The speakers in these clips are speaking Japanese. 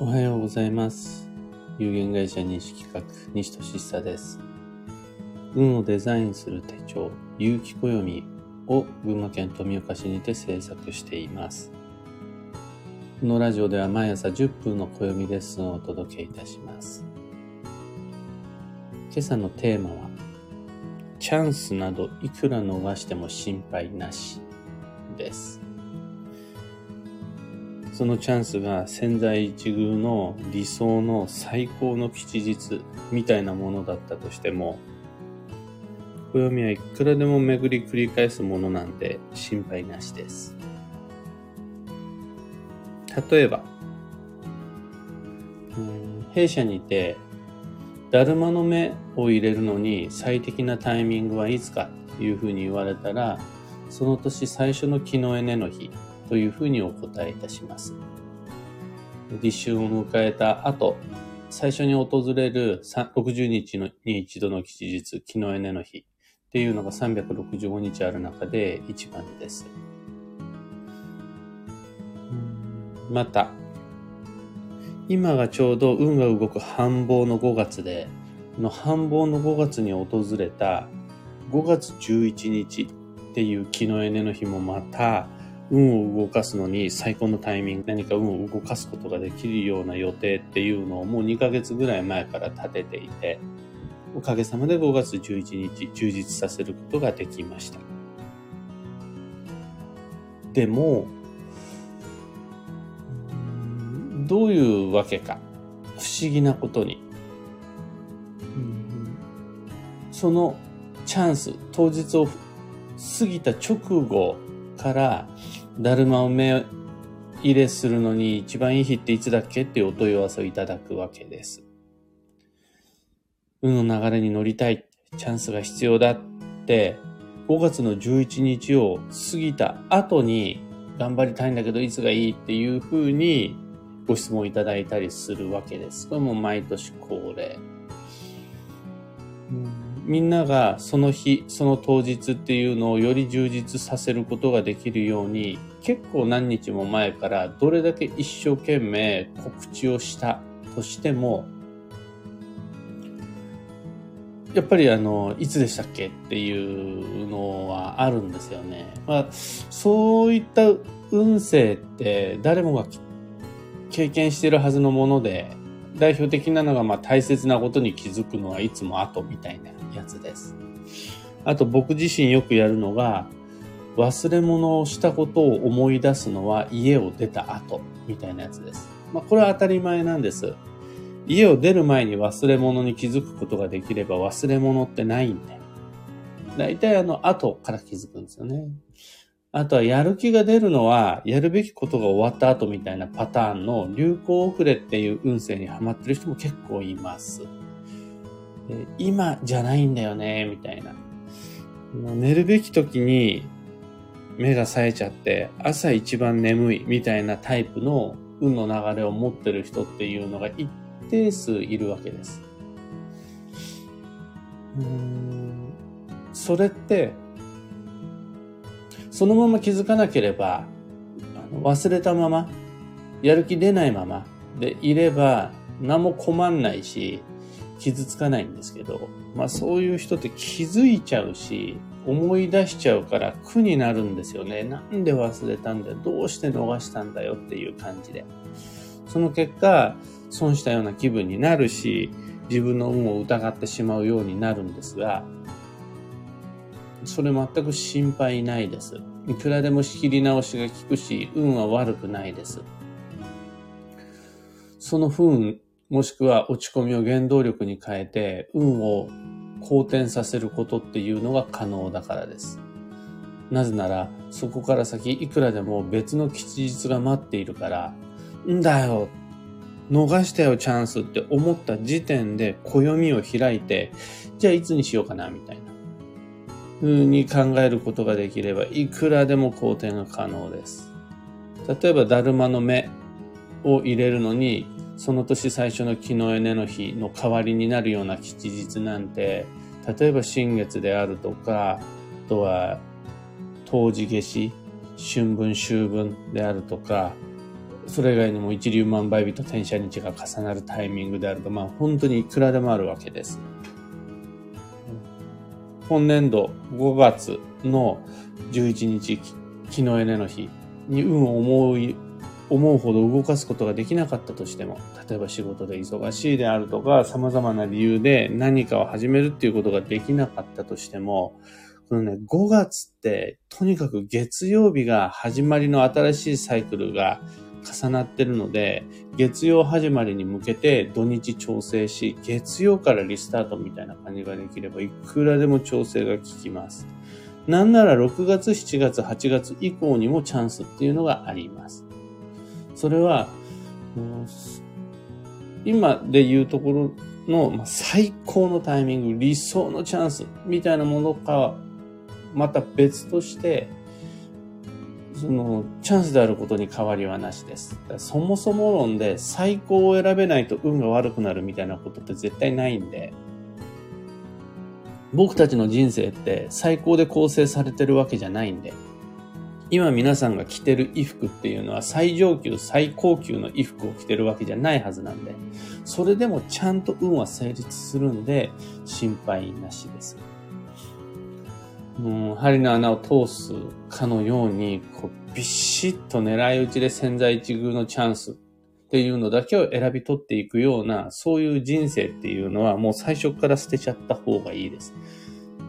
おはようございます。有限会社西企画、西俊久です。運をデザインする手帳、有機暦を群馬県富岡市にて制作しています。このラジオでは毎朝10分の暦レッスンをお届けいたします。今朝のテーマは、チャンスなどいくら逃しても心配なしです。そのチャンスが千載一遇の理想の最高の吉日みたいなものだったとしても、暦はいくらでも巡り繰り返すものなんで心配なしです。例えば、弊社にて、だるまの目を入れるのに最適なタイミングはいつかというふうに言われたら、その年最初の木のエネの日というふうにお答えいたします。立春を迎えた後、最初に訪れる60日に一度の吉日、木のエネの日っていうのが365日ある中で一番です。また、今がちょうど運が動く繁忙の5月で、の繁忙の5月に訪れた5月11日っていう木のエネの日もまた運を動かすのに最高のタイミング、何か運を動かすことができるような予定っていうのをもう2ヶ月ぐらい前から立てていて、おかげさまで5月11日充実させることができました。でも、どういうわけか、不思議なことに、そのチャンス、当日を過ぎた直後から、だるまを目入れするのに一番いい日っていつだっけっていうお問い合わせをいただくわけです。運の流れに乗りたい、チャンスが必要だって、5月の11日を過ぎた後に頑張りたいんだけどいつがいいっていうふうにご質問いただいたりするわけです。これも毎年恒例。みんながその日、その当日っていうのをより充実させることができるように、結構何日も前からどれだけ一生懸命告知をしたとしても、やっぱりあの、いつでしたっけっていうのはあるんですよね。まあ、そういった運勢って誰もが経験してるはずのもので、代表的なのが、まあ、大切なことに気づくのはいつも後みたいなやつです。あと僕自身よくやるのが、忘れ物をしたことを思い出すのは家を出た後みたいなやつです。まあ、これは当たり前なんです。家を出る前に忘れ物に気づくことができれば忘れ物ってないんで。大体あの後から気づくんですよね。あとはやる気が出るのは、やるべきことが終わった後みたいなパターンの流行遅れっていう運勢にはまってる人も結構います。今じゃないんだよね、みたいな。もう寝るべき時に目が冴えちゃって、朝一番眠いみたいなタイプの運の流れを持ってる人っていうのが一定数いるわけです。それって、そのまま気づかなければ、忘れたまま、やる気出ないままでいれば、何も困んないし、傷つかないんですけど、まあそういう人って気づいちゃうし、思い出しちゃうから苦になるんですよね。なんで忘れたんだよ。どうして逃したんだよっていう感じで。その結果、損したような気分になるし、自分の運を疑ってしまうようになるんですが、それ全く心配ないです。いくらでも仕切り直しが効くし、運は悪くないです。その不運、もしくは落ち込みを原動力に変えて、運を好転させることっていうのが可能だからです。なぜなら、そこから先いくらでも別の吉日が待っているから、んだよ逃したよチャンスって思った時点で暦を開いて、じゃあいつにしようかなみたいな。風に考えることができれば、いくらでも好転が可能です。例えば、だるまの目を入れるのに、その年最初の木のエネの日の代わりになるような吉日なんて、例えば新月であるとか、あとは、冬至夏至、春分秋分であるとか、それ以外にも一粒万倍日と転写日が重なるタイミングであると、まあ本当にいくらでもあるわけです。本年度5月の11日、日のエネの日に運を思い、思うほど動かすことができなかったとしても、例えば仕事で忙しいであるとか、様々な理由で何かを始めるっていうことができなかったとしても、このね、5月って、とにかく月曜日が始まりの新しいサイクルが重なってるので、月曜始まりに向けて土日調整し、月曜からリスタートみたいな感じができれば、いくらでも調整が効きます。なんなら6月、7月、8月以降にもチャンスっていうのがあります。それは、今で言うところの最高のタイミング、理想のチャンスみたいなものかは、また別として、その、チャンスであることに変わりはなしです。そもそも論で最高を選べないと運が悪くなるみたいなことって絶対ないんで、僕たちの人生って最高で構成されてるわけじゃないんで、今皆さんが着てる衣服っていうのは最上級、最高級の衣服を着てるわけじゃないはずなんで、それでもちゃんと運は成立するんで、心配なしです。うん、針の穴を通すかのように、こう、ビシッと狙い撃ちで潜在一遇のチャンスっていうのだけを選び取っていくような、そういう人生っていうのはもう最初から捨てちゃった方がいいです。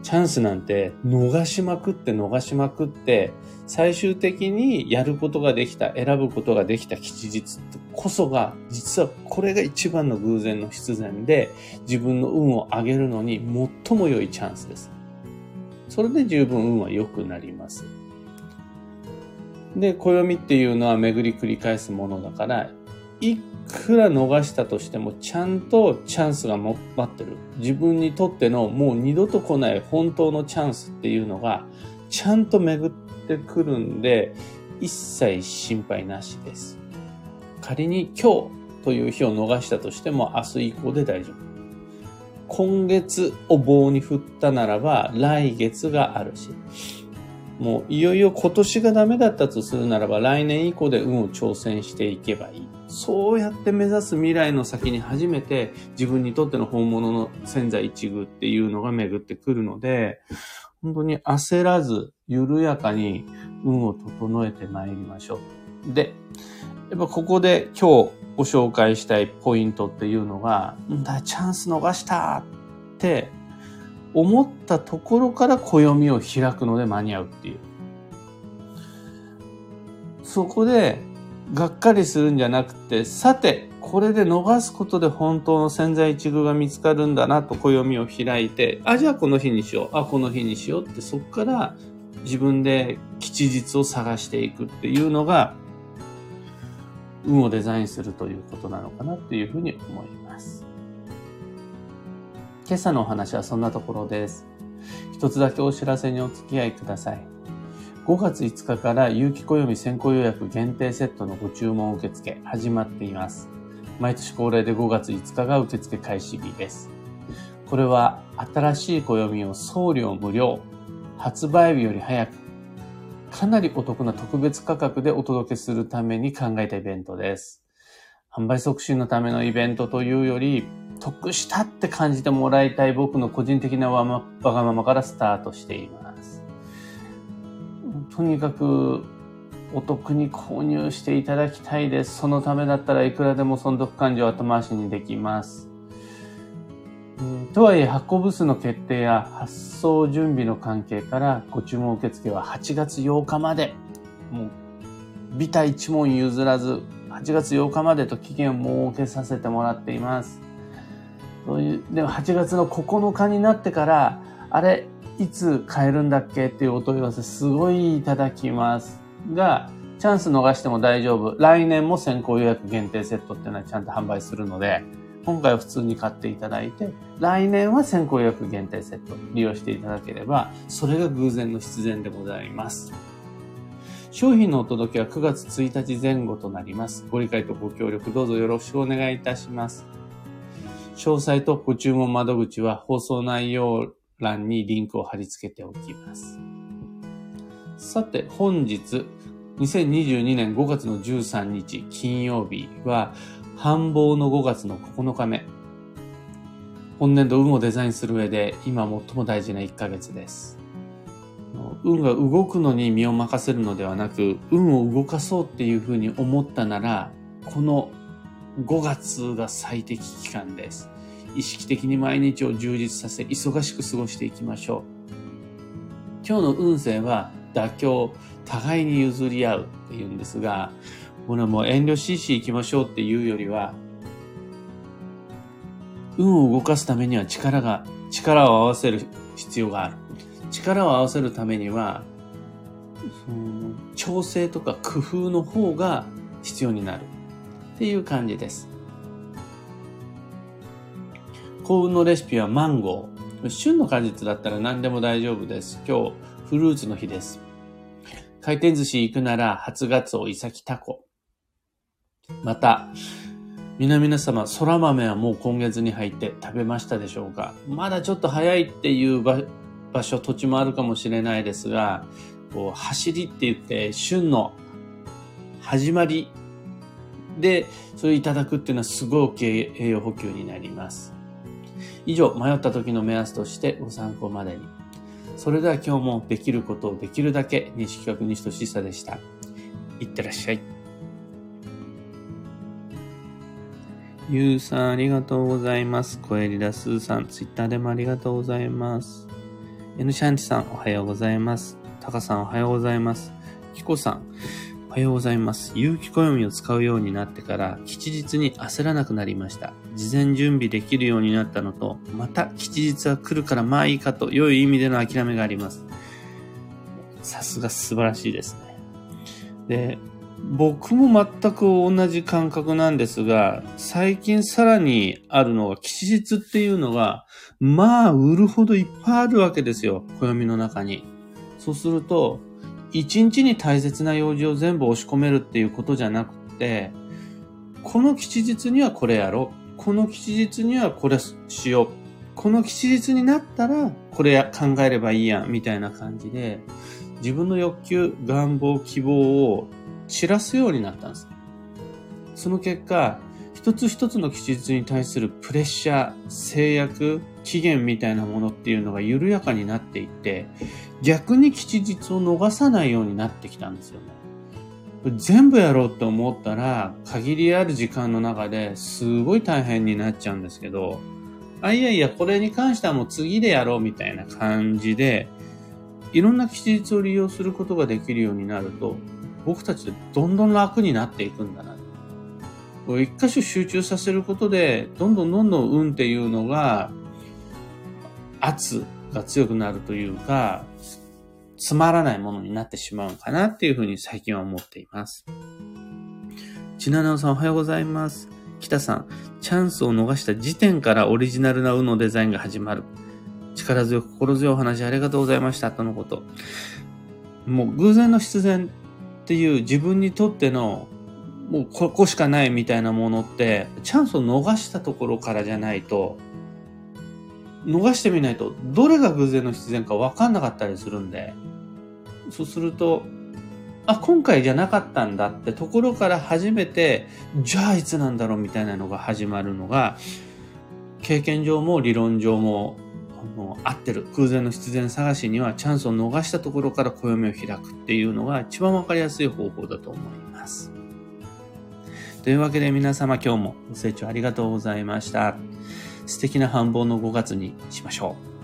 チャンスなんて逃しまくって逃しまくって、最終的にやることができた、選ぶことができた吉日こそが、実はこれが一番の偶然の必然で、自分の運を上げるのに最も良いチャンスです。それで十分運は良くなります。で、暦っていうのは巡り繰り返すものだから、いくら逃したとしても、ちゃんとチャンスが待ってる。自分にとってのもう二度と来ない本当のチャンスっていうのが、ちゃんと巡ってくるんで、一切心配なしです。仮に今日という日を逃したとしても、明日以降で大丈夫。今月を棒に振ったならば、来月があるし、もういよいよ今年がダメだったとするならば、来年以降で運を挑戦していけばいい。そうやって目指す未来の先に初めて自分にとっての本物の潜在一遇っていうのが巡ってくるので、本当に焦らず緩やかに運を整えてまいりましょう。で、やっぱここで今日ご紹介したいポイントっていうのが、だ、チャンス逃したって思ったところから暦を開くので間に合うっていう。そこで、がっかりするんじゃなくて、さて、これで逃すことで本当の潜在一遇が見つかるんだなと暦を開いて、あ、じゃあこの日にしよう、あ、この日にしようって、そこから自分で吉日を探していくっていうのが、運をデザインするということなのかなっていうふうに思います。今朝のお話はそんなところです。一つだけお知らせにお付き合いください。5月5日から有機暦先行予約限定セットのご注文受付始まっています。毎年恒例で5月5日が受付開始日です。これは新しい暦を送料無料、発売日より早くかなりお得な特別価格でお届けするために考えたイベントです。販売促進のためのイベントというより、得したって感じてもらいたい僕の個人的なわま、わがままからスタートしています。とにかくお得に購入していただきたいです。そのためだったらいくらでも損得感情後回しにできます。とはいえ発行部数の決定や発送準備の関係からご注文受付は8月8日まで、もう、ビタ一問譲らず、8月8日までと期限を設けさせてもらっています。そういう、でも8月の9日になってから、あれ、いつ買えるんだっけっていうお問い合わせすごいいただきます。が、チャンス逃しても大丈夫。来年も先行予約限定セットっていうのはちゃんと販売するので、今回は普通に買っていただいて、来年は先行予約限定セット利用していただければ、それが偶然の必然でございます。商品のお届けは9月1日前後となります。ご理解とご協力どうぞよろしくお願いいたします。詳細とご注文窓口は放送内容欄にリンクを貼り付けておきます。さて、本日2022年5月の13日金曜日は、繁忙の5月の9日目。本年度運をデザインする上で今最も大事な1ヶ月です。運が動くのに身を任せるのではなく、運を動かそうっていうふうに思ったなら、この5月が最適期間です。意識的に毎日を充実させ、忙しく過ごしていきましょう。今日の運勢は妥協、互いに譲り合うっていうんですが、これはもう遠慮しいし行きましょうっていうよりは、運を動かすためには力が、力を合わせる必要がある。力を合わせるためには、その調整とか工夫の方が必要になるっていう感じです。幸運のレシピはマンゴー。旬の果実だったら何でも大丈夫です。今日、フルーツの日です。回転寿司行くなら、初ガツオ、イサキ、タコ。また、皆々様、空豆はもう今月に入って食べましたでしょうか？まだちょっと早いっていう場所、土地もあるかもしれないですが、こう走りって言って、旬の始まりで、それいただくっていうのはすごく栄養補給になります。以上、迷った時の目安としてご参考までに。それでは今日もできることをできるだけ、西企画西俊久でした。いってらっしゃい。ゆうさん、ありがとうございます。コエリラスーさん、ツイッターでもありがとうございます。エヌシャンチさん、おはようございます。タカさん、おはようございます。キコさん、はようございます。有機暦を使うようになってから、吉日に焦らなくなりました。事前準備できるようになったのと、また吉日は来るからまあいいかと、良い意味での諦めがあります。さすが素晴らしいですね。で、僕も全く同じ感覚なんですが、最近さらにあるのが、吉日っていうのが、まあ、売るほどいっぱいあるわけですよ。暦の中に。そうすると、一日に大切な用事を全部押し込めるっていうことじゃなくて、この吉日にはこれやろう。この吉日にはこれしよう。この吉日になったら、これ考えればいいやん、みたいな感じで、自分の欲求、願望、希望を散らすようになったんです。その結果、一つ一つの吉日に対するプレッシャー、制約、期限みたいなものっていうのが緩やかになっていって、逆に吉日を逃さないようになってきたんですよね。全部やろうって思ったら、限りある時間の中ですごい大変になっちゃうんですけど、あ、いやいや、これに関してはもう次でやろうみたいな感じで、いろんな吉日を利用することができるようになると、僕たちどんどん楽になっていくんだな。一箇所集中させることで、どんどんどんどん運っていうのが、圧が強くなるというか、つまらないものになってしまうかなっていうふうに最近は思っています。ちななおさんおはようございます。北さん、チャンスを逃した時点からオリジナルな運のデザインが始まる。力強く心強いお話ありがとうございました。とのこと。もう偶然の必然っていう自分にとってのもうここしかないみたいなものってチャンスを逃したところからじゃないと逃してみないとどれが偶然の必然か分かんなかったりするんでそうするとあ今回じゃなかったんだってところから初めてじゃあいつなんだろうみたいなのが始まるのが経験上も理論上もの合ってる空前の必然探しにはチャンスを逃したところから暦を開くっていうのが一番わかりやすい方法だと思います。というわけで皆様今日もご清聴ありがとうございました。素敵な繁忙の5月にしましょう。